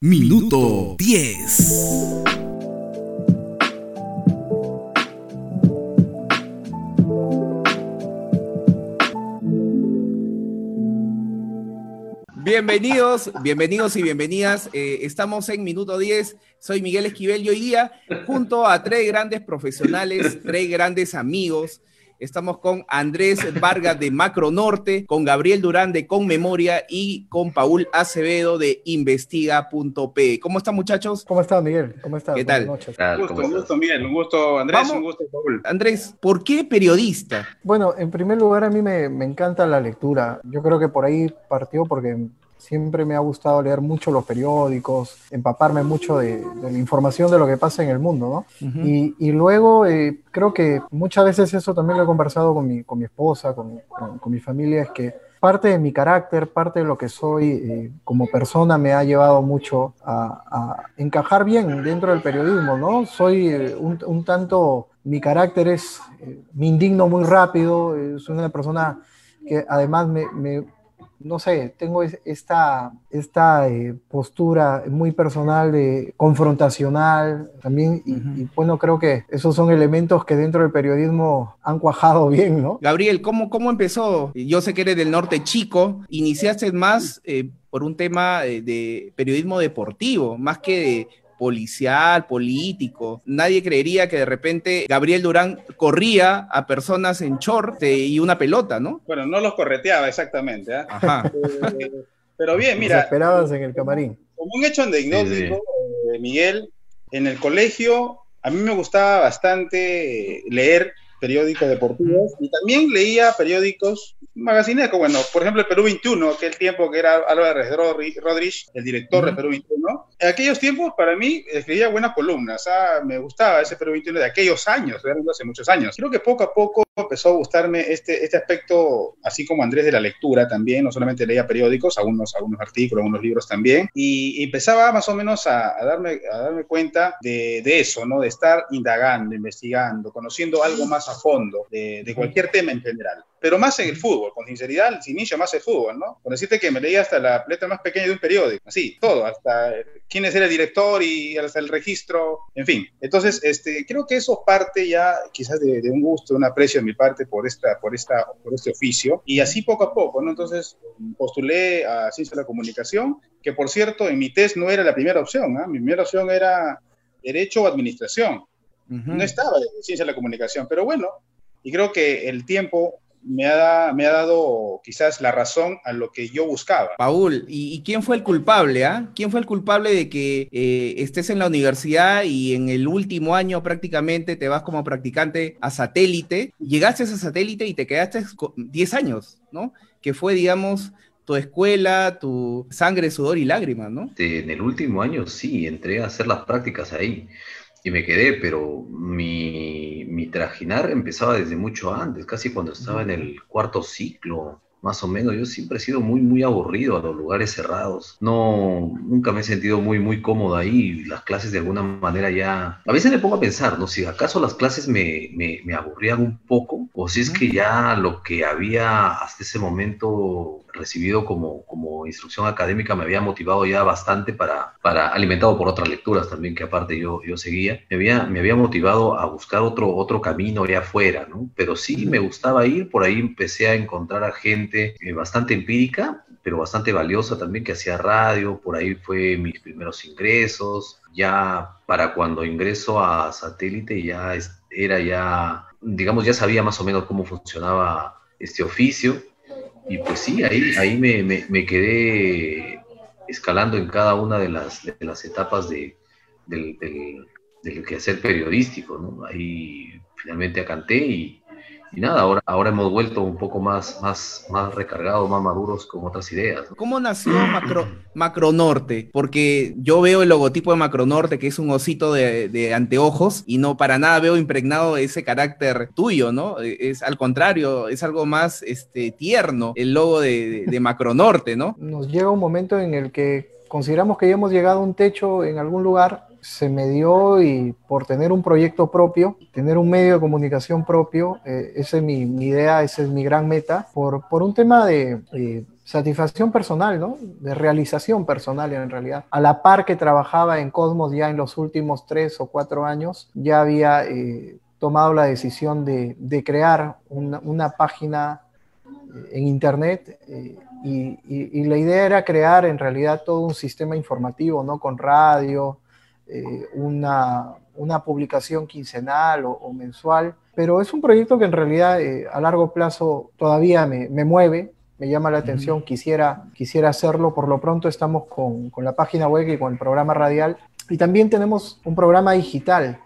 Minuto 10. Bienvenidos, bienvenidos y bienvenidas. Eh, estamos en Minuto 10. Soy Miguel Esquivel y hoy día, junto a tres grandes profesionales, tres grandes amigos, Estamos con Andrés Vargas de Macro Norte, con Gabriel Durán de Con Memoria y con Paul Acevedo de Investiga.p. ¿Cómo están, muchachos? ¿Cómo están, Miguel? ¿Cómo están? ¿Qué tal? Un gusto, un gusto, Miguel. Un gusto, Andrés. Un gusto, Paul. Andrés, ¿por qué periodista? Bueno, en primer lugar, a mí me, me encanta la lectura. Yo creo que por ahí partió porque Siempre me ha gustado leer mucho los periódicos, empaparme mucho de, la información de lo que pasa en el mundo, ¿no? y, luego eh, creo que muchas veces eso también lo he conversado con mi, con mi esposa, con, con, mi familia, es que parte de mi carácter, parte de lo que soy eh, como persona me ha llevado mucho a, encajar bien dentro del periodismo, ¿no? Soy eh, un, un, tanto, mi carácter es, me indigno muy rápido, soy una persona que además me, me no sé, tengo esta, esta eh, postura muy personal, de confrontacional también, y, bueno, creo que esos son elementos que dentro del periodismo han cuajado bien, ¿no? Gabriel, ¿cómo, cómo empezó? Yo sé que eres del norte chico, iniciaste más eh, por un tema de, de periodismo deportivo, más que de policial, político. Nadie creería que de repente Gabriel Durán corría a personas en short y una pelota, ¿no? Bueno, no los correteaba exactamente. ¿ah? Ajá. Eh, pero bien, mira. esperabas en el camarín. Como un hecho anecdótico, eh, Miguel, en el colegio a mí me gustaba bastante leer periódicos deportivos y también leía periódicos magazinescos, bueno, por ejemplo el Perú 21, aquel tiempo que era Álvarez Rodríguez, el director de Perú 21, en aquellos tiempos para mí escribía buenas columnas, ah, me gustaba ese Perú 21 de aquellos años, realmente hace muchos años. Creo que poco a poco empezó a gustarme este, este aspecto, así como Andrés de la lectura también, no solamente leía periódicos, algunos, algunos artículos, algunos libros también, y, empezaba más o menos a, darme, a darme cuenta de, de, eso, ¿no? De estar indagando, investigando, conociendo algo más a fondo de, de cualquier tema en general pero más en el fútbol, con sinceridad, se inicia más el fútbol, ¿no? Con decirte que me leía hasta la letra más pequeña de un periódico, así, todo, hasta quién es el director y hasta el registro, en fin. Entonces, este, creo que eso parte ya quizás de, un gusto, de un aprecio de mi parte por, esta, por, esta, por este oficio, y así poco a poco, ¿no? Entonces, postulé a Ciencia de la Comunicación, que por cierto, en mi test no era la primera opción, ¿ah? Mi primera opción era Derecho o Administración. No estaba en Ciencia de la Comunicación, pero bueno, y creo que el tiempo me ha, me ha dado quizás la razón a lo que yo buscaba. Paul, ¿y, quién fue el culpable? Ah? ¿Quién fue el culpable de que eh, estés en la universidad y en el último año prácticamente te vas como practicante a satélite? Llegaste a satélite y te quedaste 10 años, ¿no? Que fue, digamos, tu escuela, tu sangre, sudor y lágrimas, ¿no? En el último año sí, entré a hacer las prácticas ahí y me quedé, pero mi, mi trajinar empezaba desde mucho antes, casi cuando estaba en el cuarto ciclo, más o menos. Yo siempre he sido muy, muy aburrido a los lugares cerrados. No, nunca me he sentido muy, muy cómodo ahí. Las clases de alguna manera ya... A veces me pongo a pensar, ¿no? Si acaso las clases me, me, me aburrían un poco o si es que ya lo que había hasta ese momento recibido como, como instrucción académica me había motivado ya bastante para, para, alimentado por otras lecturas también que aparte yo, yo seguía, me había, me había motivado a buscar otro, otro camino allá afuera, ¿no? Pero sí me gustaba ir, por ahí empecé a encontrar a gente eh, bastante empírica, pero bastante valiosa también, que hacía radio, por ahí fue mis primeros ingresos, ya para cuando ingreso a satélite ya era ya, digamos, ya sabía más o menos cómo funcionaba este oficio, y pues sí, ahí, ahí me, me, quedé escalando en cada una de las, de las etapas de, del, del, del quehacer periodístico, ¿no? Ahí finalmente acanté y, y nada, ahora, ahora hemos vuelto un poco más, más, más recargados, más maduros con otras ideas. ¿Cómo nació Macro, Macronorte? Porque yo veo el logotipo de Macronorte, que es un osito de, anteojos, y no para nada veo impregnado ese carácter tuyo, ¿no? Es al contrario, es algo más este, tierno el logo de, de Macronorte, ¿no? Nos llega un momento en el que consideramos que ya hemos llegado a un techo en algún lugar se me dio y por tener un proyecto propio, tener un medio de comunicación propio, eh, esa es mi, idea, esa es mi gran meta, por, por un tema de, satisfacción personal, ¿no? De realización personal en realidad. A la par que trabajaba en Cosmos ya en los últimos tres o cuatro años, ya había eh, tomado la decisión de, crear una, página eh, en Internet y, la idea era crear en realidad todo un sistema informativo, ¿no? Con radio, una, una, publicación quincenal o, mensual, pero es un proyecto que en realidad a largo plazo todavía me, me mueve, me llama la atención, quisiera, quisiera hacerlo. Por lo pronto estamos con, con, la página web y con el programa radial. Y también tenemos un programa digital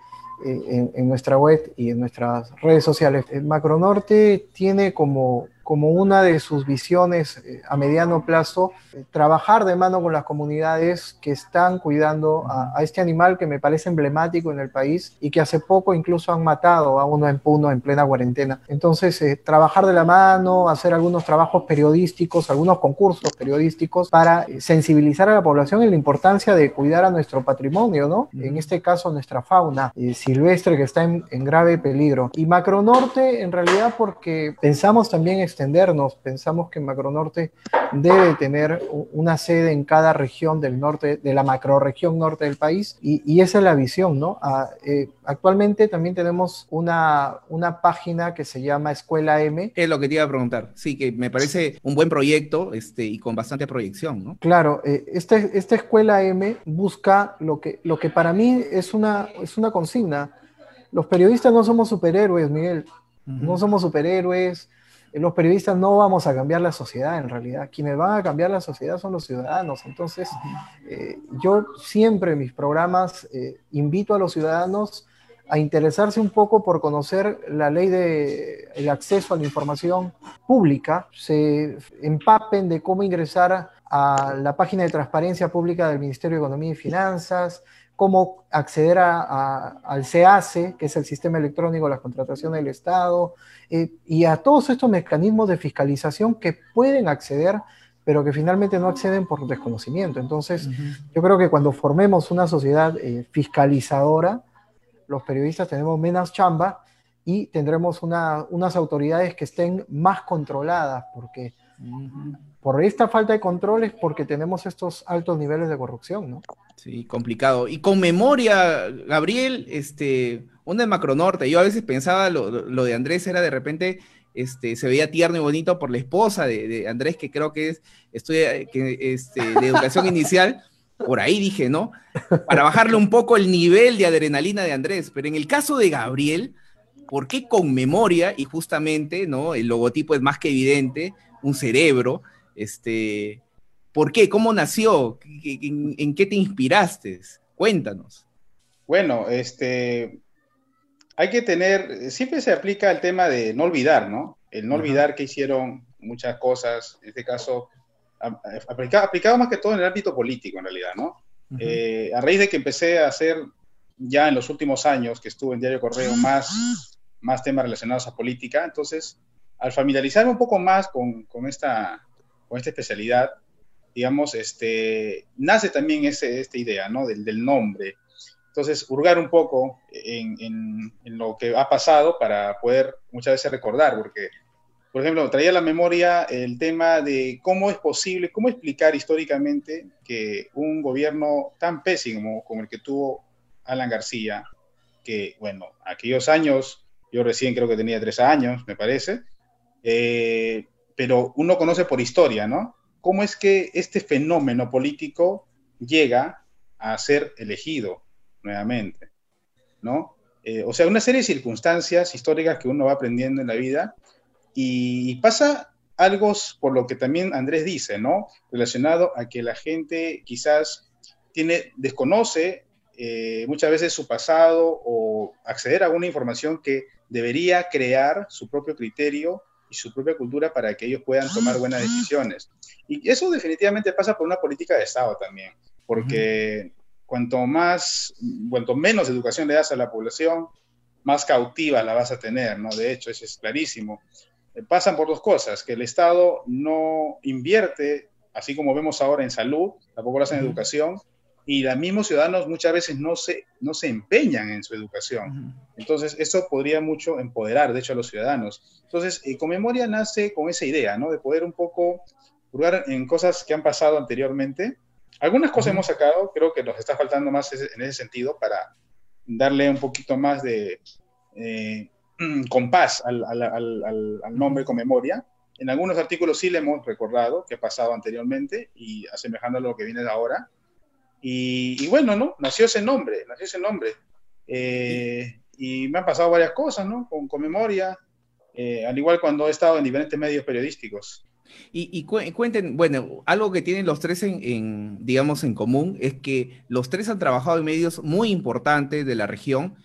eh, en, en, nuestra web y en nuestras redes sociales. El Macronorte tiene como como una de sus visiones eh, a mediano plazo, eh, trabajar de mano con las comunidades que están cuidando a, este animal que me parece emblemático en el país y que hace poco incluso han matado a uno en Puno en plena cuarentena. Entonces, eh, trabajar de la mano, hacer algunos trabajos periodísticos, algunos concursos periodísticos para sensibilizar a la población en la importancia de cuidar a nuestro patrimonio, ¿no? En este caso, nuestra fauna silvestre que está en, en grave peligro. Y Macronorte, en realidad, porque pensamos también extendernos. Pensamos que Macronorte debe tener una sede en cada región del norte, de la macroregión norte del país, y, esa es la visión, ¿no? Ah, eh, actualmente también tenemos una, una página que se llama Escuela M. Es lo que te iba a preguntar. Sí, que me parece un buen proyecto este, y con bastante proyección, ¿no? Claro, eh, este, esta Escuela M busca lo que, lo que para mí es una, es una consigna. Los periodistas no somos superhéroes, Miguel. No somos superhéroes, los periodistas no vamos a cambiar la sociedad en realidad. Quienes van a cambiar la sociedad son los ciudadanos. Entonces, eh, yo siempre en mis programas eh, invito a los ciudadanos a interesarse un poco por conocer la ley de el acceso a la información pública, se empapen de cómo ingresar a la página de transparencia pública del Ministerio de Economía y Finanzas, cómo acceder al CACE, que es el Sistema Electrónico de las Contrataciones del Estado, eh, y a todos estos mecanismos de fiscalización que pueden acceder, pero que finalmente no acceden por desconocimiento. Entonces, yo creo que cuando formemos una sociedad eh, fiscalizadora, los periodistas tenemos menos chamba y tendremos unas autoridades que estén más controladas, porque por esta falta de control es porque tenemos estos altos niveles de corrupción, ¿no? Sí, complicado. Y con memoria, Gabriel, este, onda de Macronorte, yo a veces pensaba lo, de Andrés era de repente, este, se veía tierno y bonito por la esposa de, Andrés, que creo que es, estudia que, este, de educación inicial, por ahí dije, ¿no? Para bajarle un poco el nivel de adrenalina de Andrés, pero en el caso de Gabriel, ¿por qué con memoria? Y justamente, ¿no? El logotipo es más que evidente, un cerebro, este, ¿por qué? ¿Cómo nació? ¿En, qué te inspiraste? Cuéntanos. Bueno, este, hay que tener, siempre se aplica el tema de no olvidar, ¿no? El no olvidar que hicieron muchas cosas, en este caso, aplicado, más que todo en el ámbito político, en realidad, ¿no? Eh, a raíz de que empecé a hacer ya en los últimos años que estuve en Diario Correo más, más temas relacionados a política, entonces, al familiarizarme un poco más con, con esta, con esta especialidad, digamos, este, nace también ese, esta idea, ¿no? Del, del, nombre. Entonces, hurgar un poco en, en, lo que ha pasado para poder muchas veces recordar, porque, por ejemplo, traía a la memoria el tema de cómo es posible, cómo explicar históricamente que un gobierno tan pésimo como el que tuvo Alan García, que, bueno, aquellos años, yo recién creo que tenía tres años, me parece, eh, pero uno conoce por historia, ¿no? ¿Cómo es que este fenómeno político llega a ser elegido nuevamente, ¿no? Eh, o sea, una serie de circunstancias históricas que uno va aprendiendo en la vida y pasa algo por lo que también Andrés dice, ¿no? Relacionado a que la gente quizás tiene, desconoce eh, muchas veces su pasado o acceder a alguna información que debería crear su propio criterio y su propia cultura para que ellos puedan tomar buenas ah. decisiones. Y eso definitivamente pasa por una política de Estado también, porque cuanto más, cuanto menos educación le das a la población, más cautiva la vas a tener, ¿no? De hecho, eso es clarísimo. Eh, pasan por dos cosas, que el Estado no invierte, así como vemos ahora en salud, tampoco lo hace en educación, y los mismos ciudadanos muchas veces no se, no se empeñan en su educación. Entonces, eso podría mucho empoderar, de hecho, a los ciudadanos. Entonces, eh, con memoria nace con esa idea, ¿no? De poder un poco hurgar en cosas que han pasado anteriormente. Algunas cosas hemos sacado, creo que nos está faltando más en ese sentido para darle un poquito más de eh, compás al, al, al, al, nombre con memoria. En algunos artículos sí le hemos recordado que ha pasado anteriormente y asemejando a lo que viene de ahora. Y, bueno, ¿no? Nació ese nombre, nació ese nombre. Eh, y me han pasado varias cosas, ¿no? Con, con memoria, eh, al igual cuando he estado en diferentes medios periodísticos. Y, y cuenten, bueno, algo que tienen los tres en, en, digamos, en común es que los tres han trabajado en medios muy importantes de la región,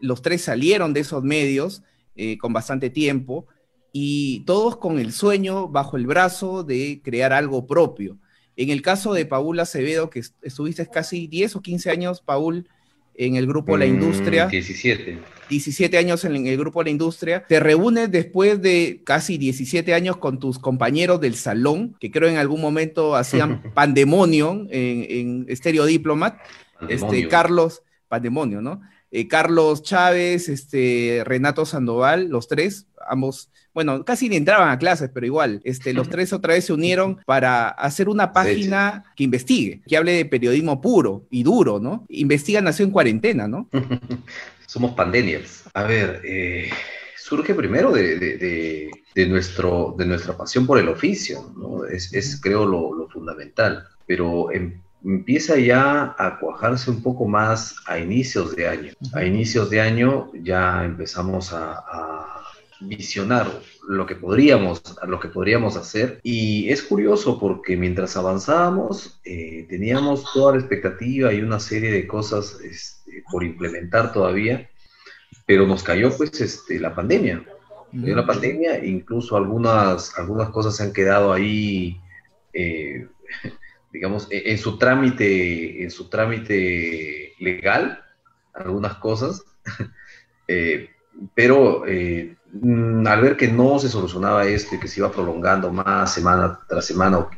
los tres salieron de esos medios eh, con bastante tiempo y todos con el sueño bajo el brazo de crear algo propio. En el caso de Paul Acevedo, que estuviste casi 10 o 15 años, Paul, en el grupo La Industria. 17. 17 años en el grupo La Industria. Te reúnes después de casi 17 años con tus compañeros del salón, que creo en algún momento hacían Pandemonium en, en Stereo Diplomat. Este, Carlos, Pandemonio, ¿no? Eh, Carlos Chávez, este, Renato Sandoval, los tres, ambos, bueno, casi ni entraban a clases, pero igual, este, los tres otra vez se unieron para hacer una página que investigue, que hable de periodismo puro y duro, ¿no? Investiga nació en cuarentena, ¿no? Somos pandemias. A ver, eh, surge primero de, de, de, nuestro, de nuestra pasión por el oficio, ¿no? Es, es creo, lo, lo fundamental, pero en empieza ya a cuajarse un poco más a inicios de año. A inicios de año ya empezamos a, a visionar lo que podríamos, lo que podríamos hacer. Y es curioso porque mientras avanzábamos eh, teníamos toda la expectativa y una serie de cosas este, por implementar todavía, pero nos cayó pues este, la pandemia. Cayó la pandemia, incluso algunas, algunas cosas se han quedado ahí. Eh, digamos, e-, en su trámite, en su trámite legal, algunas cosas, eh, pero eh, mm, al ver que no se solucionaba esto y que se iba prolongando más semana tras semana o,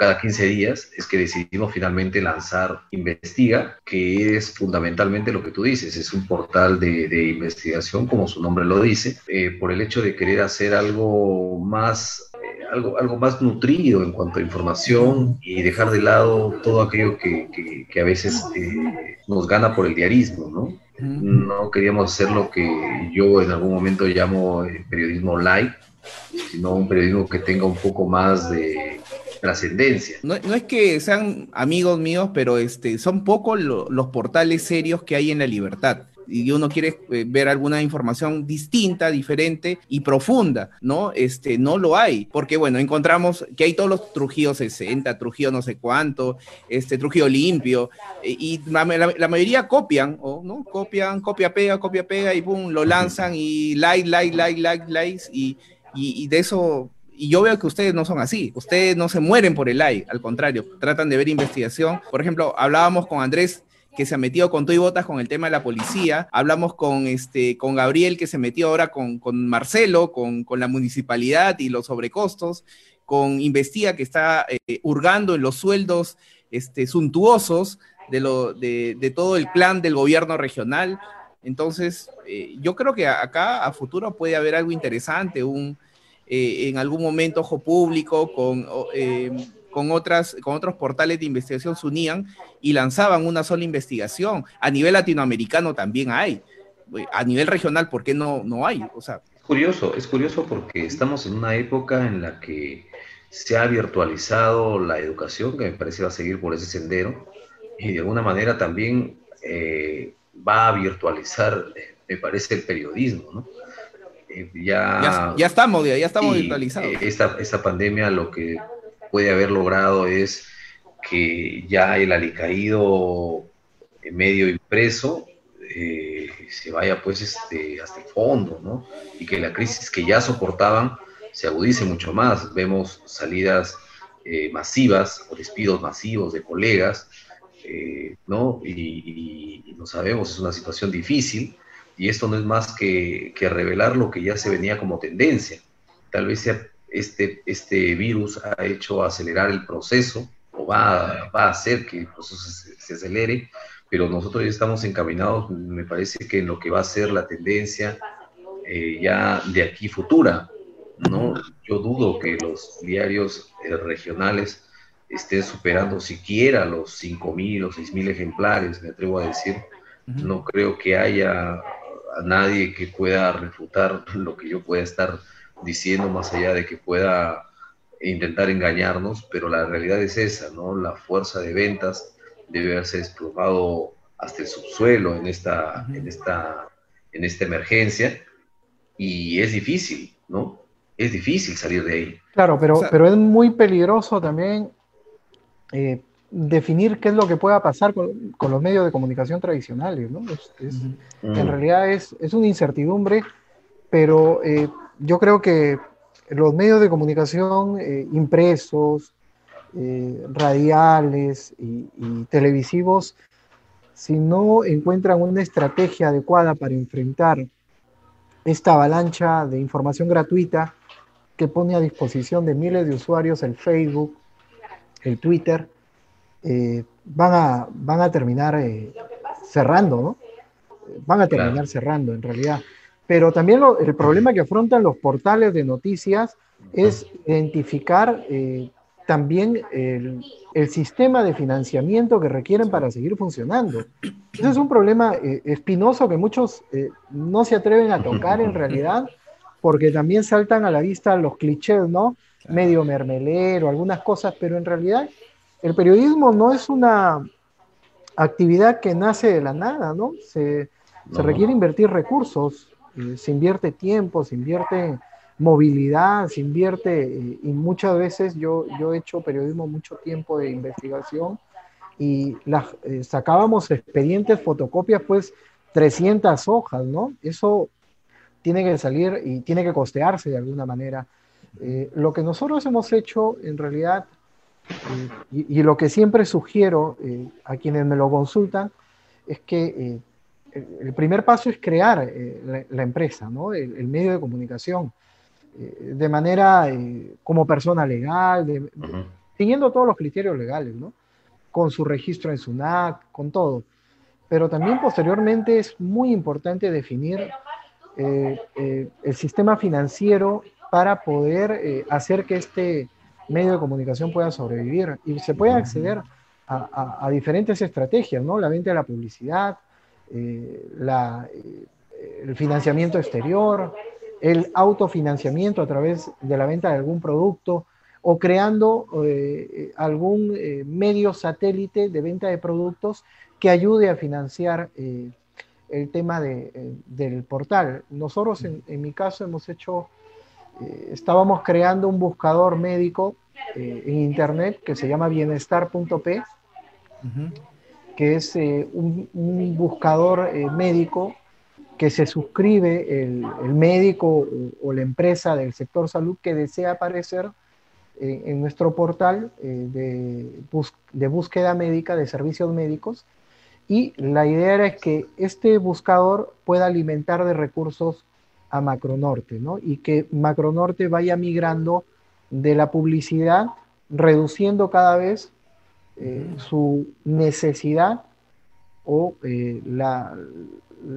cada 15 días, es que decidimos finalmente lanzar Investiga, que es fundamentalmente lo que tú dices, es un portal de, de investigación, como su nombre lo dice, eh, por el hecho de querer hacer algo más algo, algo más nutrido en cuanto a información y dejar de lado todo aquello que, que, que a veces eh, nos gana por el diarismo, ¿no? No queríamos hacer lo que yo en algún momento llamo eh, periodismo light, sino un periodismo que tenga un poco más de trascendencia. No, es que sean amigos míos, pero este, son pocos lo, los portales serios que hay en la libertad y uno quiere eh, ver alguna información distinta, diferente y profunda, ¿no? Este, no lo hay, porque bueno, encontramos que hay todos los Trujillo 60, Trujillo no sé cuánto, este, Trujillo limpio, y la, la, la mayoría copian, ¿o ¿no? Copian, copia, pega, copia, pega, y pum, lo lanzan y like, like, like, like, likes, y, y, y de eso y yo veo que ustedes no son así, ustedes no se mueren por el like, al contrario, tratan de ver investigación. Por ejemplo, hablábamos con Andrés que se ha metido con todo y botas con el tema de la policía. Hablamos con, este, con Gabriel, que se metió ahora con, con Marcelo, con, con, la municipalidad y los sobrecostos, con Investiga, que está eh, hurgando en los sueldos este, suntuosos de, lo, de, todo el plan del gobierno regional. Entonces, eh, yo creo que acá a futuro puede haber algo interesante, un, eh, en algún momento ojo público, con con, otras, con otros portales de investigación se unían y lanzaban una sola investigación. A nivel latinoamericano también hay. A nivel regional, ¿por qué no, no hay? O sea, es curioso, es curioso porque estamos en una época en la que se ha virtualizado la educación, que me parece va a seguir por ese sendero, y de alguna manera también eh, va a virtualizar, me parece, el periodismo, ¿no? Eh, ya, ya, ya, estamos, ya estamos virtualizados. Esta, esta pandemia lo que puede haber logrado es que ya el alicaído medio impreso eh, se vaya pues este, hasta el fondo, ¿no? Y que la crisis que ya soportaban se agudice mucho más. Vemos salidas eh, masivas o despidos masivos de colegas, eh, ¿no? Y, y, y, no sabemos, es una situación difícil y esto no es más que, que revelar lo que ya se venía como tendencia. Tal vez este, este virus ha hecho acelerar el proceso o va, va a hacer que el proceso se, se, acelere, pero nosotros ya estamos encaminados, me parece que en lo que va a ser la tendencia eh, ya de aquí futura, ¿no? Yo dudo que los diarios eh, regionales estén superando siquiera los 5.000 o 6.000 ejemplares, me atrevo a decir. No creo que haya a nadie que pueda refutar lo que yo pueda estar diciendo, más allá de que pueda intentar engañarnos, pero la realidad es esa, ¿no? La fuerza de ventas debe haberse desplomado hasta el subsuelo en esta, en esta, en esta emergencia y es difícil, ¿no? Es difícil salir de ahí. Claro, pero, pero es muy peligroso también eh, definir qué es lo que pueda pasar con, los medios de comunicación tradicionales, ¿no? En realidad es, es, una incertidumbre, pero eh, yo creo que los medios de comunicación eh, impresos, radiales y, y, televisivos, si no encuentran una estrategia adecuada para enfrentar esta avalancha de información gratuita que pone a disposición de miles de usuarios el Facebook, el Twitter, eh, van, a, van a terminar eh, cerrando, ¿no? Van a terminar cerrando en realidad. Pero también el problema que afrontan los portales de noticias es identificar eh, también el, el, sistema de financiamiento que requieren para seguir funcionando. Ese es un problema espinoso que muchos no se atreven a tocar en realidad, porque también saltan a la vista los clichés, ¿no? Medio mermelero, algunas cosas, pero en realidad el periodismo no es una actividad que nace de la nada, ¿no? Se, requiere invertir recursos, eh, se invierte tiempo, se invierte movilidad, se invierte, eh, y muchas veces yo, yo he hecho periodismo mucho tiempo de investigación y las, eh, sacábamos expedientes, fotocopias, pues 300 hojas, ¿no? Eso tiene que salir y tiene que costearse de alguna manera. lo que nosotros hemos hecho en realidad y, lo que siempre sugiero eh, a quienes me lo consultan es que eh, el, primer paso es crear eh, la, empresa, ¿no? el, medio de comunicación, de manera como persona legal, de, siguiendo todos los criterios legales, ¿no? con su registro en SUNAC, con todo. Pero también posteriormente es muy importante definir el sistema financiero para poder hacer que este medio de comunicación pueda sobrevivir y se puede acceder a, diferentes estrategias, ¿no? La venta de la publicidad, eh, eh, el financiamiento exterior, el autofinanciamiento a través de la venta de algún producto o creando eh, algún medio satélite de venta de productos que ayude a financiar el tema del portal. Nosotros, en, en mi caso, hemos hecho estábamos creando un buscador médico eh, en internet que se llama bienestar.p, que es eh, un, buscador médico que se suscribe el, médico o, la empresa del sector salud que desea aparecer en nuestro portal de, de búsqueda médica de servicios médicos y la idea era que este buscador pueda alimentar de recursos a Macronorte, ¿no? Y que Macronorte vaya migrando de la publicidad, reduciendo cada vez eh, su necesidad o eh,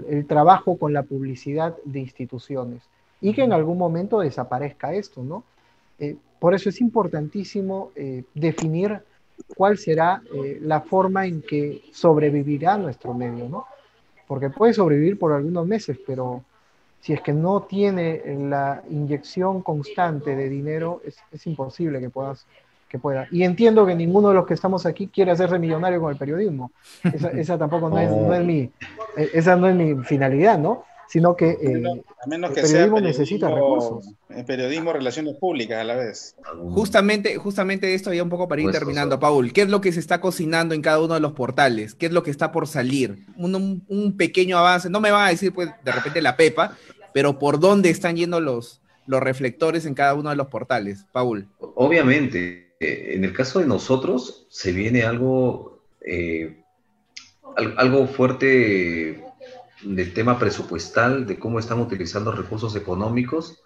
el trabajo con la publicidad de instituciones y que en algún momento desaparezca esto, ¿no? Eh, por eso es importantísimo definir cuál será la forma en que sobrevivirá nuestro medio, ¿no? Porque puede sobrevivir por algunos meses, pero si es que no tiene la inyección constante de dinero, es, imposible que puedas que pueda. Y entiendo que ninguno de los que estamos aquí quiere hacerse millonario con el periodismo. Esa, tampoco no, es, mi, eh, esa no es mi finalidad, ¿no? Sino que, eh, a menos que el periodismo, necesita recursos. El periodismo, relaciones públicas a la vez. Justamente, justamente esto ya un poco para ir pues, terminando, Paul. ¿Qué es lo que se está cocinando en cada uno de los portales? ¿Qué es lo que está por salir? Un, un pequeño avance. No me van a decir, pues, de repente la Pepa, pero ¿por dónde están yendo los, los reflectores en cada uno de los portales, Paul? Obviamente, en el caso de nosotros se viene algo, eh, algo fuerte del tema presupuestal, de cómo están utilizando recursos económicos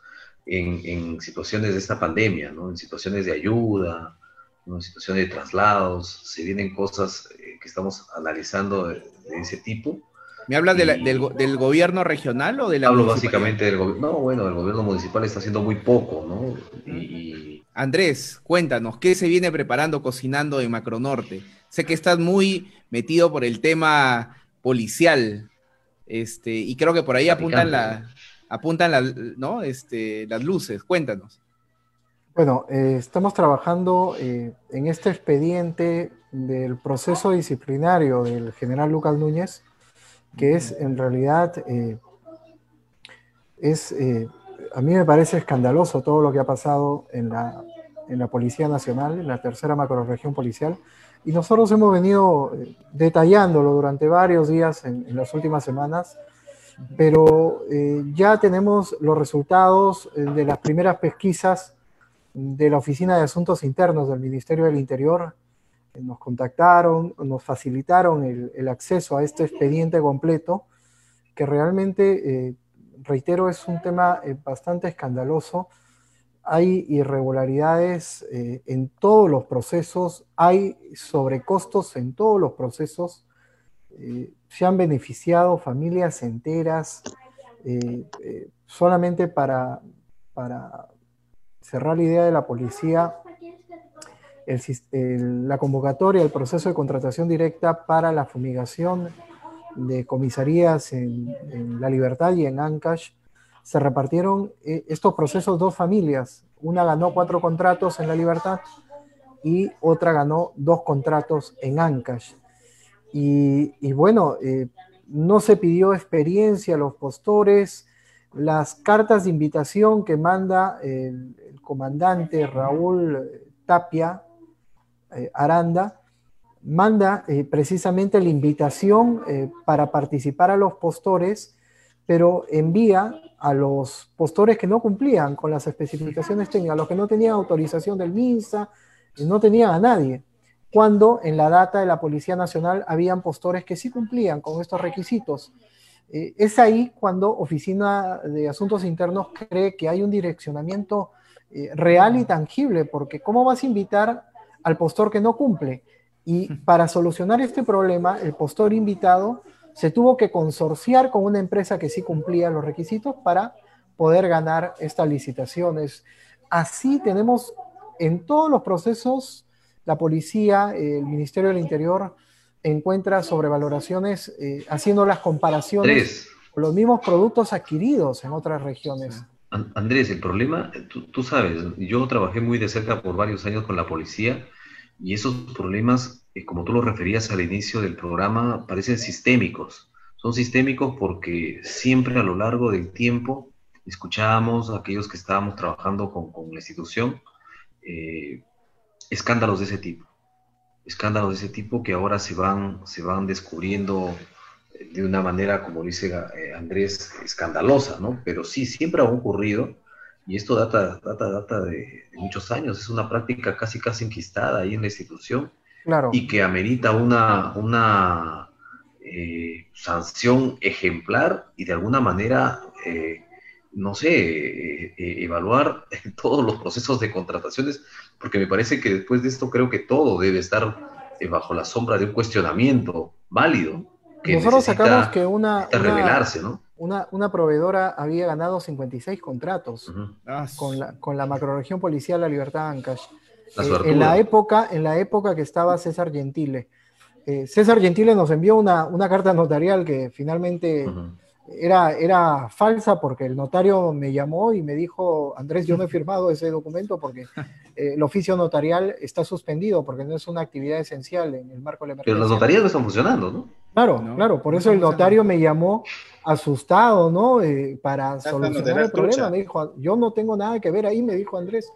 en, situaciones de esta pandemia, ¿no? en situaciones de ayuda, en situaciones de traslados, se vienen cosas eh, que estamos analizando de, ese tipo ¿Me habla del, gobierno regional o de la Hablo básicamente del gobierno. No, bueno, el gobierno municipal está haciendo muy poco, ¿no? Y... Andrés, cuéntanos, ¿qué se viene preparando, cocinando en Macronorte? Sé que estás muy metido por el tema policial, este, y creo que por ahí apuntan, la, apuntan ¿no? este, las luces. Cuéntanos. Bueno, eh, estamos trabajando eh, en este expediente del proceso disciplinario del general Lucas Núñez, que es en realidad, eh, es, a mí me parece escandaloso todo lo que ha pasado en la, en la Policía Nacional, en la tercera macroregión policial, y nosotros hemos venido detallándolo durante varios días en, las últimas semanas, pero ya tenemos los resultados de las primeras pesquisas de la Oficina de Asuntos Internos del Ministerio del Interior eh, nos contactaron, nos facilitaron el, acceso a este expediente completo, que realmente, eh, reitero, es un tema eh, bastante escandaloso. Hay irregularidades en todos los procesos, hay sobrecostos en todos los procesos, se han beneficiado familias enteras solamente para, para cerrar la idea de la policía, la convocatoria, el proceso de contratación directa para la fumigación de comisarías en, La Libertad y en Ancash, se repartieron eh, estos procesos dos familias. Una ganó cuatro contratos en La Libertad y otra ganó dos contratos en Ancash. Y, bueno, eh, no se pidió experiencia a los postores, las cartas de invitación que manda el, comandante Raúl Tapia eh, Aranda, manda eh, precisamente la invitación eh, para participar a los postores, pero envía a los postores que no cumplían con las especificaciones técnicas, a los que no tenían autorización del MINSA, no tenían a nadie, cuando en la data de la Policía Nacional habían postores que sí cumplían con estos requisitos. es ahí cuando Oficina de Asuntos Internos cree que hay un direccionamiento eh, real y tangible, porque ¿cómo vas a invitar al postor que no cumple? Y para solucionar este problema, el postor invitado se tuvo que consorciar con una empresa que sí cumplía los requisitos para poder ganar estas licitaciones. Así tenemos en todos los procesos, la policía, el Ministerio del Interior encuentra sobrevaloraciones eh, haciendo las comparaciones con los mismos productos adquiridos en otras regiones. Andrés, el problema, tú, sabes, yo trabajé muy de cerca por varios años con la policía y esos problemas, eh, como tú lo referías al inicio del programa, parecen sistémicos. Son sistémicos porque siempre a lo largo del tiempo escuchábamos a aquellos que estábamos trabajando con, la institución eh, escándalos de ese tipo. Escándalos de ese tipo que ahora se van, se van descubriendo de una manera, como dice eh, Andrés, escandalosa, ¿no? Pero sí, siempre ha ocurrido, y esto data, data, data de, muchos años, es una práctica casi, casi enquistada ahí en la institución, claro. y que amerita una, una eh, sanción ejemplar y de alguna manera, eh, no sé, evaluar todos los procesos de contrataciones, porque me parece que después de esto creo que todo debe estar bajo la sombra de un cuestionamiento válido nosotros sacamos que una, una, una, proveedora había ganado 56 contratos ah, con, la, con la macroregión policial La Libertad Ancash. Eh, en, la época, en la época que estaba César Gentile. Eh, César Gentile nos envió una, una carta notarial que finalmente era, era falsa porque el notario me llamó y me dijo, Andrés, yo no he firmado ese documento porque eh, el oficio notarial está suspendido porque no es una actividad esencial en el marco de la emergencia. Pero las notarías no están funcionando, ¿no? Claro, claro, por eso el notario me llamó asustado, ¿no? Eh, para solucionar el problema. Me dijo, yo no tengo nada que ver ahí, me dijo Andrés.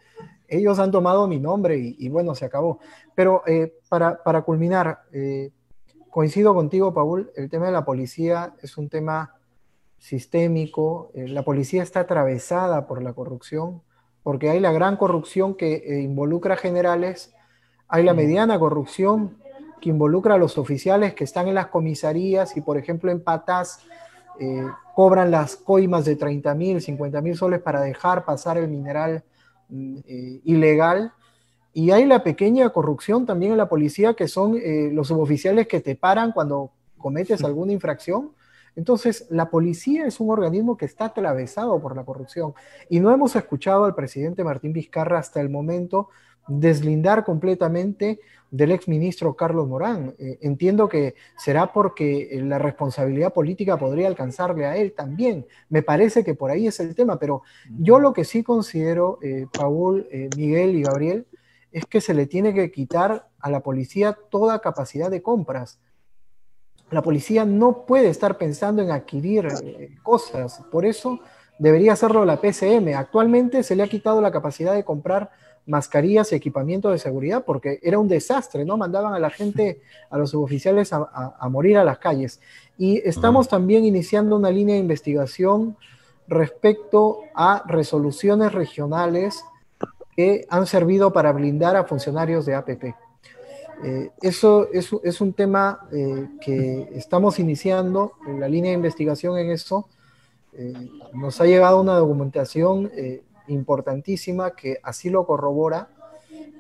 Ellos han tomado mi nombre y, bueno, se acabó. Pero eh, para, para, culminar, coincido contigo, Paul, el tema de la policía es un tema sistémico, eh, la policía está atravesada por la corrupción, porque hay la gran corrupción que eh, involucra generales, hay la mediana corrupción que involucra a los oficiales que están en las comisarías y, por ejemplo, en Patas eh, cobran las coimas de 30 mil, 50 mil soles para dejar pasar el mineral mm, ilegal. Y hay la pequeña corrupción también en la policía, que son los suboficiales que te paran cuando cometes alguna infracción. Entonces, la policía es un organismo que está atravesado por la corrupción. Y no hemos escuchado al presidente Martín Vizcarra hasta el momento deslindar completamente del exministro Carlos Morán. Eh, entiendo que será porque la responsabilidad política podría alcanzarle a él también. Me parece que por ahí es el tema, pero yo lo que sí considero, eh, Paul, eh, Miguel y Gabriel, es que se le tiene que quitar a la policía toda capacidad de compras. La policía no puede estar pensando en adquirir cosas, por eso debería hacerlo la PCM. Actualmente se le ha quitado la capacidad de comprar mascarillas y equipamiento de seguridad porque era un desastre, ¿no? Mandaban a la gente, a los suboficiales a, morir a las calles. Y estamos también iniciando una línea de investigación respecto a resoluciones regionales que han servido para blindar a funcionarios de APP. Eh, eso es, un tema eh, que estamos iniciando, en la línea de investigación en eso. Eh, nos ha llegado una documentación importantísima que así lo corrobora,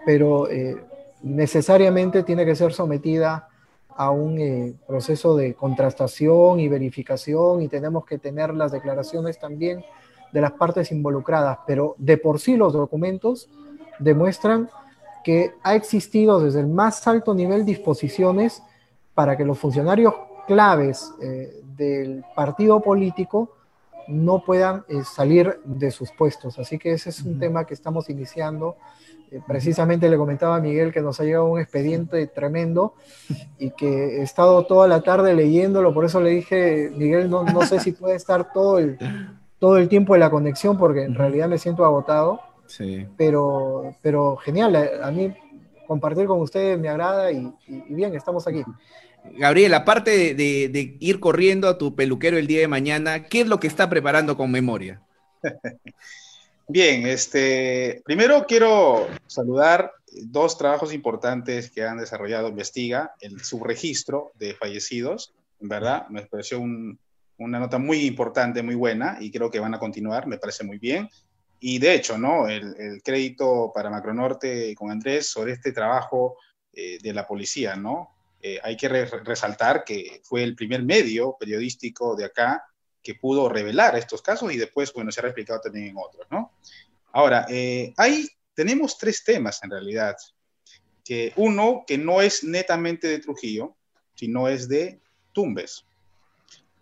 pero eh, necesariamente tiene que ser sometida a un eh, proceso de contrastación y verificación y tenemos que tener las declaraciones también de las partes involucradas, pero de por sí los documentos demuestran que ha existido desde el más alto nivel disposiciones para que los funcionarios claves eh, del partido político no puedan eh, salir de sus puestos. Así que ese es un tema que estamos iniciando. Eh, precisamente le comentaba a Miguel que nos ha llegado un expediente tremendo y que he estado toda la tarde leyéndolo, por eso le dije, Miguel, no, no sé si puede estar todo el, todo el tiempo en la conexión porque en realidad me siento agotado. Sí. Pero, pero genial, a mí compartir con ustedes me agrada y bien, estamos aquí. Gabriel, aparte de, ir corriendo a tu peluquero el día de mañana, ¿qué es lo que está preparando con memoria? Bien, este, primero quiero saludar dos trabajos importantes que han desarrollado Investiga, el subregistro de fallecidos, ¿verdad? Me pareció una nota muy importante, muy buena, y creo que van a continuar, me parece muy bien. Y de hecho, ¿no? El, crédito para Macronorte con Andrés sobre este trabajo eh, de la policía, ¿no? Eh, hay que resaltar que fue el primer medio periodístico de acá que pudo revelar estos casos y después, bueno, se ha replicado también en otros, ¿no? Ahora, eh, hay, tenemos tres temas en realidad. Que uno, que no es netamente de Trujillo, sino es de Tumbes,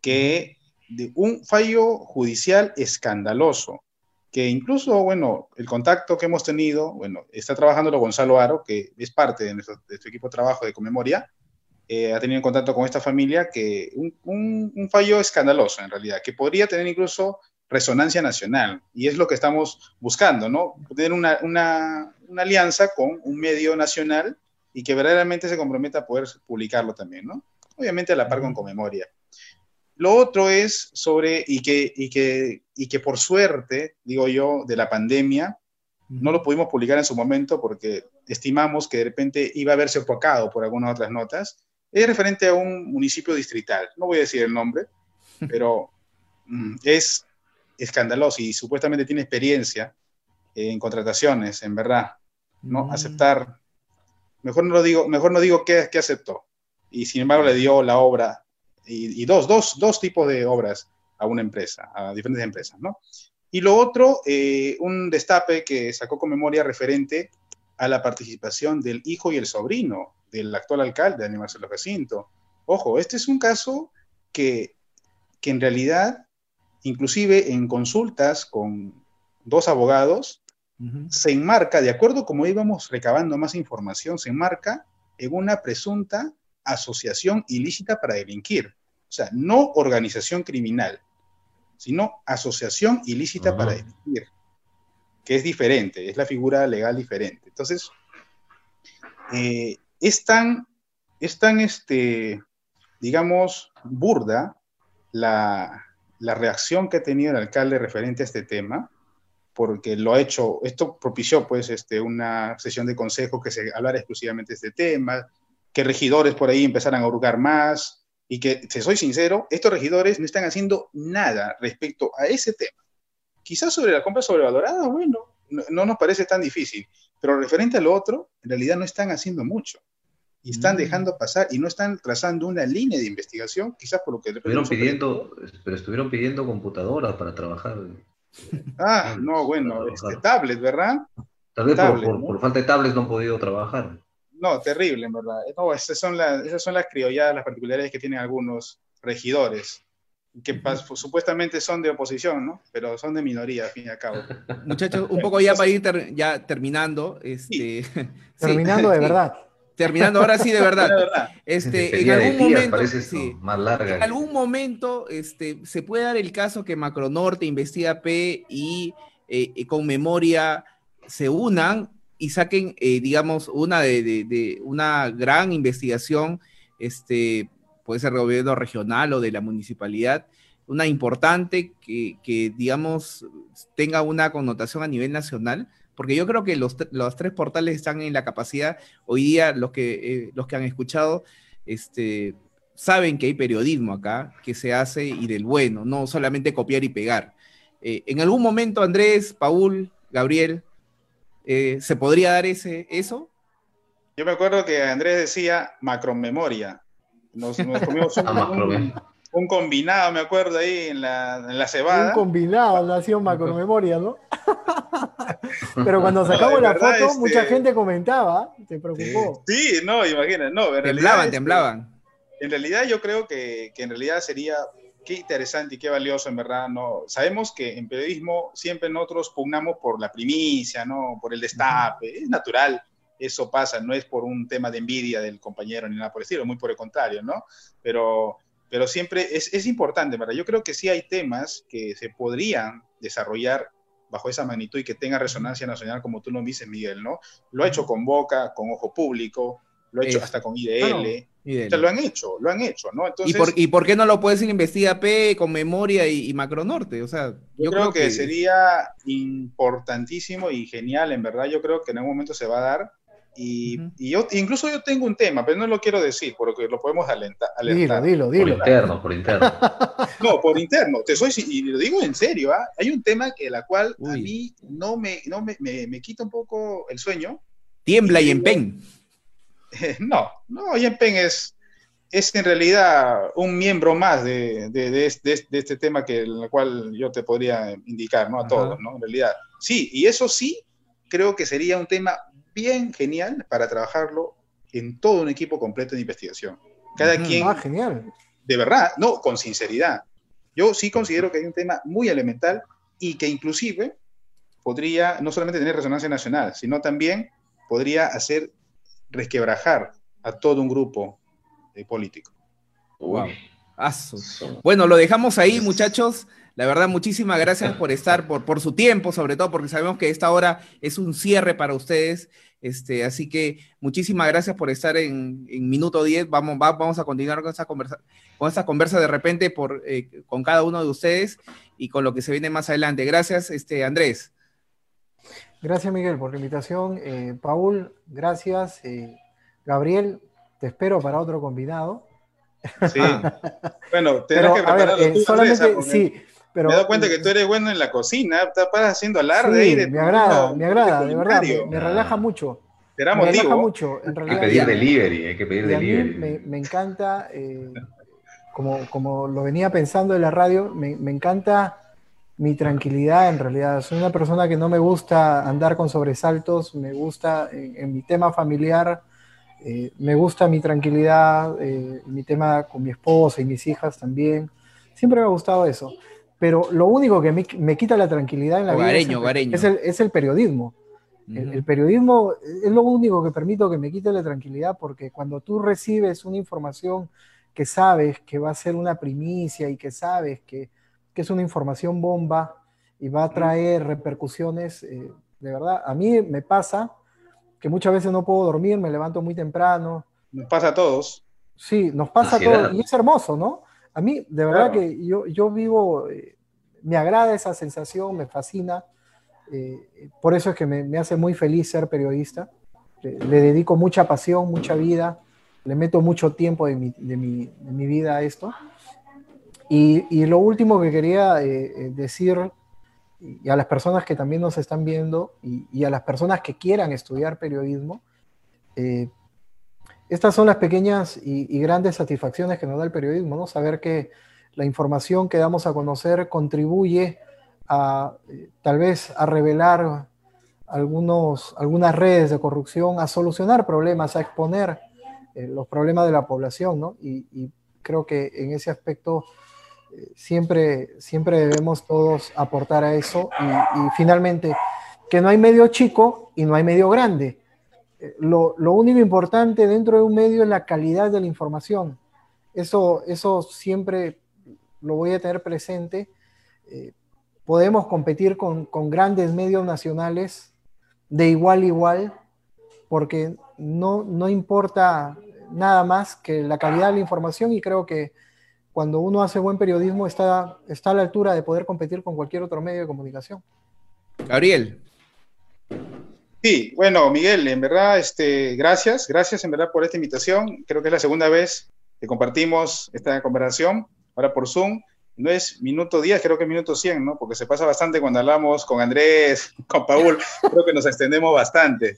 que de un fallo judicial escandaloso, que incluso, bueno, el contacto que hemos tenido, bueno, está trabajando Gonzalo Aro, que es parte de nuestro, de equipo de trabajo de Conmemoria, eh, ha tenido en contacto con esta familia, que un, fallo escandaloso en realidad, que podría tener incluso resonancia nacional. Y es lo que estamos buscando, ¿no? Tener una, una, alianza con un medio nacional y que verdaderamente se comprometa a poder publicarlo también, ¿no? Obviamente a la par con Comemoria. Lo otro es sobre, y que, y que, y que por suerte, digo yo, de la pandemia, no lo pudimos publicar en su momento porque estimamos que de repente iba a verse opacado por algunas otras notas, es referente a un municipio distrital, no voy a decir el nombre, pero mm, es escandaloso y supuestamente tiene experiencia en contrataciones, en verdad, ¿no? Mm. Aceptar, mejor no lo digo, mejor no digo qué, aceptó, y sin embargo le dio la obra, y, dos, dos, dos, tipos de obras a una empresa, a diferentes empresas, ¿no? Y lo otro, eh, un destape que sacó con memoria referente a la participación del hijo y el sobrino del actual alcalde, Daniel Marcelo Jacinto. Ojo, este es un caso que, en realidad, inclusive en consultas con dos abogados, se enmarca, de acuerdo como íbamos recabando más información, se enmarca en una presunta asociación ilícita para delinquir. O sea, no organización criminal, sino asociación ilícita para delinquir, que es diferente, es la figura legal diferente. Entonces, eh, es tan, es tan este, digamos, burda la, reacción que ha tenido el alcalde referente a este tema, porque lo ha hecho, esto propició pues este, una sesión de consejo que se hablara exclusivamente de este tema, que regidores por ahí empezaran a hurgar más, y que, si soy sincero, estos regidores no están haciendo nada respecto a ese tema. Quizás sobre la compra sobrevalorada, bueno, no, no nos parece tan difícil, pero referente a lo otro, en realidad no están haciendo mucho. Y están mm. dejando pasar y no están trazando una línea de investigación, quizás por lo que... Estuvieron pidiendo, pero estuvieron pidiendo computadoras para trabajar. Ah, no, bueno, este, tablet, ¿verdad? Tal vez por, falta de tablets no han podido trabajar. No, terrible, en verdad. No, esas son, las, esas son las criolladas, las particularidades que tienen algunos regidores que supuestamente son de oposición, ¿no? Pero son de minoría, al fin y al cabo. Muchachos, un poco ya para ir ya terminando. Este, Terminando de verdad. Terminando ahora sí de verdad. Este, en algún momento, más larga. En algún momento este, se puede dar el caso que Macronorte, Investiga P y eh, con memoria se unan y saquen, eh, digamos, una de, de, una gran investigación este, puede ser del gobierno regional o de la municipalidad, una importante que, digamos, tenga una connotación a nivel nacional, porque yo creo que los, tres portales están en la capacidad, hoy día los que, eh, los que han escuchado, este, saben que hay periodismo acá, que se hace y del bueno, no solamente copiar y pegar. Eh, en algún momento, Andrés, Paul, Gabriel, eh, ¿se podría dar ese, eso? Yo me acuerdo que Andrés decía macromemoria. Nos, comimos un, combinado, me acuerdo, ahí en la, en la cebada. Un combinado, nació macromemoria, ¿no? Pero cuando sacamos la foto, este, mucha gente comentaba, te preocupó. Sí, no, imagínate, no. En temblaban, este, temblaban. En realidad yo creo que, que en realidad sería qué interesante y qué valioso, en verdad, ¿no? Sabemos que en periodismo siempre nosotros pugnamos por la primicia, ¿no? Por el destape, es natural eso pasa, no es por un tema de envidia del compañero ni nada por el estilo, muy por el contrario, ¿no? Pero, pero siempre es, es importante, ¿verdad? Yo creo que sí hay temas que se podrían desarrollar bajo esa magnitud y que tenga resonancia nacional, como tú lo dices, Miguel, ¿no? Lo ha hecho con Boca, con Ojo Público, lo ha hecho hasta con IDL. lo han hecho, lo han hecho, ¿no? ¿Y, por, ¿Y por qué no lo puedes ir investigar P con memoria y, Macronorte? O sea, yo, creo, que, que, sería importantísimo y genial, en verdad. Yo creo que en algún momento se va a dar y, yo, incluso yo tengo un tema, pero no lo quiero decir, porque lo podemos alentar. Dilo, dilo, dilo. Por interno, por interno. no, por interno. Te soy, y lo digo en serio, ¿ah? hay un tema que la cual a mí no, me, no me, me, quita un poco el sueño. Tiembla y, empen. no, no, Yempen es, es en realidad un miembro más de, de, de, este tema que el cual yo te podría indicar, ¿no? A todos, ¿no? En realidad. Sí, y eso sí, creo que sería un tema bien genial para trabajarlo en todo un equipo completo de investigación. Cada quien... Ah, genial. De verdad, no, con sinceridad. Yo sí considero que hay un tema muy elemental y que inclusive podría no solamente tener resonancia nacional, sino también podría hacer resquebrajar a todo un grupo de político. Wow. Bueno, lo dejamos ahí, muchachos. La verdad, muchísimas gracias por estar, por, por su tiempo, sobre todo porque sabemos que esta hora es un cierre para ustedes. Este, así que muchísimas gracias por estar en, minuto 10. Vamos, vamos a continuar con esa conversa, con esta conversa de repente por, eh, con cada uno de ustedes y con lo que se viene más adelante. Gracias, este, Andrés. Gracias, Miguel, por la invitación. Eh, Paul, gracias. Eh, Gabriel, te espero para otro convidado. Sí. bueno, tendrás que preparar solamente, sí, me he dado cuenta que tú eres bueno en la cocina, estás haciendo alarde sí, me agrada, me agrada, de verdad, me, relaja mucho. me relaja mucho, en realidad. Hay que pedir delivery, hay que pedir delivery. Me, me, encanta, eh, como, como lo venía pensando en la radio, me, me encanta mi tranquilidad en realidad. Soy una persona que no me gusta andar con sobresaltos, me gusta en, mi tema familiar, eh, me gusta mi tranquilidad, eh, mi tema con mi esposa y mis hijas también. Siempre me ha gustado eso pero lo único que me, quita la tranquilidad en la vida es el, periodismo. el, periodismo es lo único que permito que me quite la tranquilidad porque cuando tú recibes una información que sabes que va a ser una primicia y que sabes que, es una información bomba y va a traer repercusiones, eh, de verdad, a mí me pasa que muchas veces no puedo dormir, me levanto muy temprano. Nos pasa a todos. Sí, nos pasa a todos y es hermoso, ¿no? A mí, de verdad que yo, yo vivo, eh, me agrada esa sensación, me fascina. Eh, por eso es que me, hace muy feliz ser periodista. Le, dedico mucha pasión, mucha vida, le meto mucho tiempo de mi, de mi, de mi vida a esto. Y, y, lo último que quería eh, decir, y a las personas que también nos están viendo, y, y a las personas que quieran estudiar periodismo, estas son las pequeñas y, grandes satisfacciones que nos da el periodismo, ¿no? Saber que la información que damos a conocer contribuye a eh, tal vez a revelar algunos, algunas redes de corrupción, a solucionar problemas, a exponer eh, los problemas de la población, ¿no? Y, creo que en ese aspecto eh, siempre, siempre debemos todos aportar a eso y, finalmente que no hay medio chico y no hay medio grande. Lo, lo, único importante dentro de un medio es la calidad de la información. Eso, eso siempre lo voy a tener presente. podemos competir con, con grandes medios nacionales de igual a igual, porque no, no importa nada más que la calidad de la información y creo que cuando uno hace buen periodismo está, está a la altura de poder competir con cualquier otro medio de comunicación. Gabriel. Sí, bueno, Miguel, en verdad, este, gracias, gracias en verdad por esta invitación. Creo que es la segunda vez que compartimos esta conversación, ahora por Zoom no es minuto 10, creo que es minuto 100, ¿no? Porque se pasa bastante cuando hablamos con Andrés, con Paul, creo que nos extendemos bastante.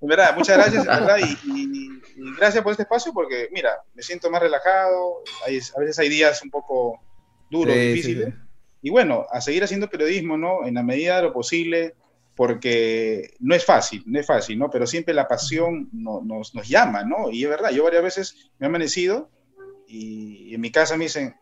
En verdad, muchas gracias, verdad, y, gracias por este espacio porque, mira, me siento más relajado, a veces hay días un poco duros, difíciles, y bueno, a seguir haciendo periodismo, ¿no? En la medida de lo posible, porque no es fácil, no es fácil, ¿no? Pero siempre la pasión nos, nos llama, ¿no? Y es verdad, yo varias veces me he amanecido y en mi casa me dicen,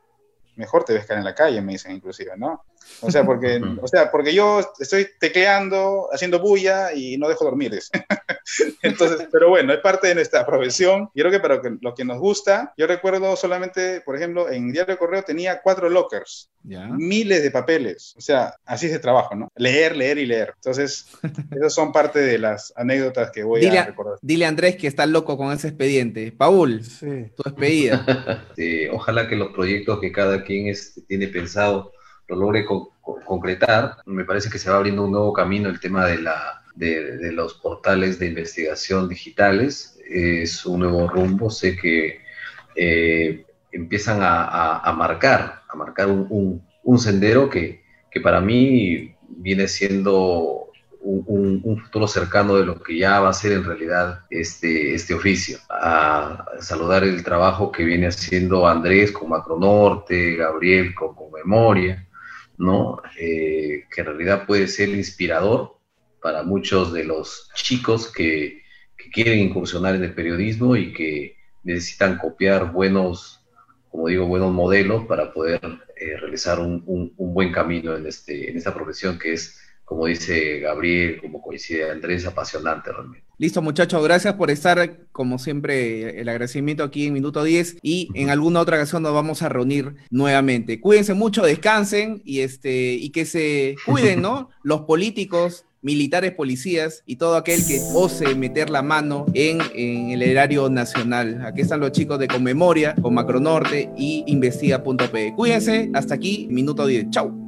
mejor te ves caer en la calle, me dicen inclusive, ¿no? O sea, porque, o sea, porque yo estoy tecleando, haciendo bulla y no dejo dormir. Entonces, pero bueno, es parte de nuestra profesión. Yo creo que para lo que nos gusta, yo recuerdo solamente, por ejemplo, en Diario de Correo tenía cuatro lockers, miles de papeles. O sea, así es de trabajo, ¿no? Leer, leer y leer. Entonces, esas son parte de las anécdotas que voy a recordar. Dile a Andrés que está loco con ese expediente. Paul, tu despedida. Sí, ojalá que los proyectos que cada quien tiene pensado lo logre concretar. Me parece que se va abriendo un nuevo camino el tema de, la, de, los portales de investigación digitales. Es un nuevo rumbo. Sé que eh, empiezan a, marcar, a marcar un, sendero que, que, para mí viene siendo un, futuro cercano de lo que ya va a ser en realidad este, este oficio. A saludar el trabajo que viene haciendo Andrés con Macronorte, Gabriel con Memoria, ¿no? Eh, que en realidad puede ser inspirador para muchos de los chicos que, quieren incursionar en el periodismo y que necesitan copiar buenos, como digo, buenos modelos para poder eh, realizar un, un, buen camino en, este, en esta profesión que es, como dice Gabriel, como coincide Andrés, apasionante realmente. Listo, muchachos, gracias por estar, como siempre, el agradecimiento aquí en Minuto 10 y en alguna otra ocasión nos vamos a reunir nuevamente. Cuídense mucho, descansen y, este, y que se cuiden, ¿no? Los políticos, militares, policías y todo aquel que ose meter la mano en, en, el erario nacional. Aquí están los chicos de Conmemoria, con Macronorte y Investiga.pe. Cuídense, hasta aquí, minuto 10. Chau.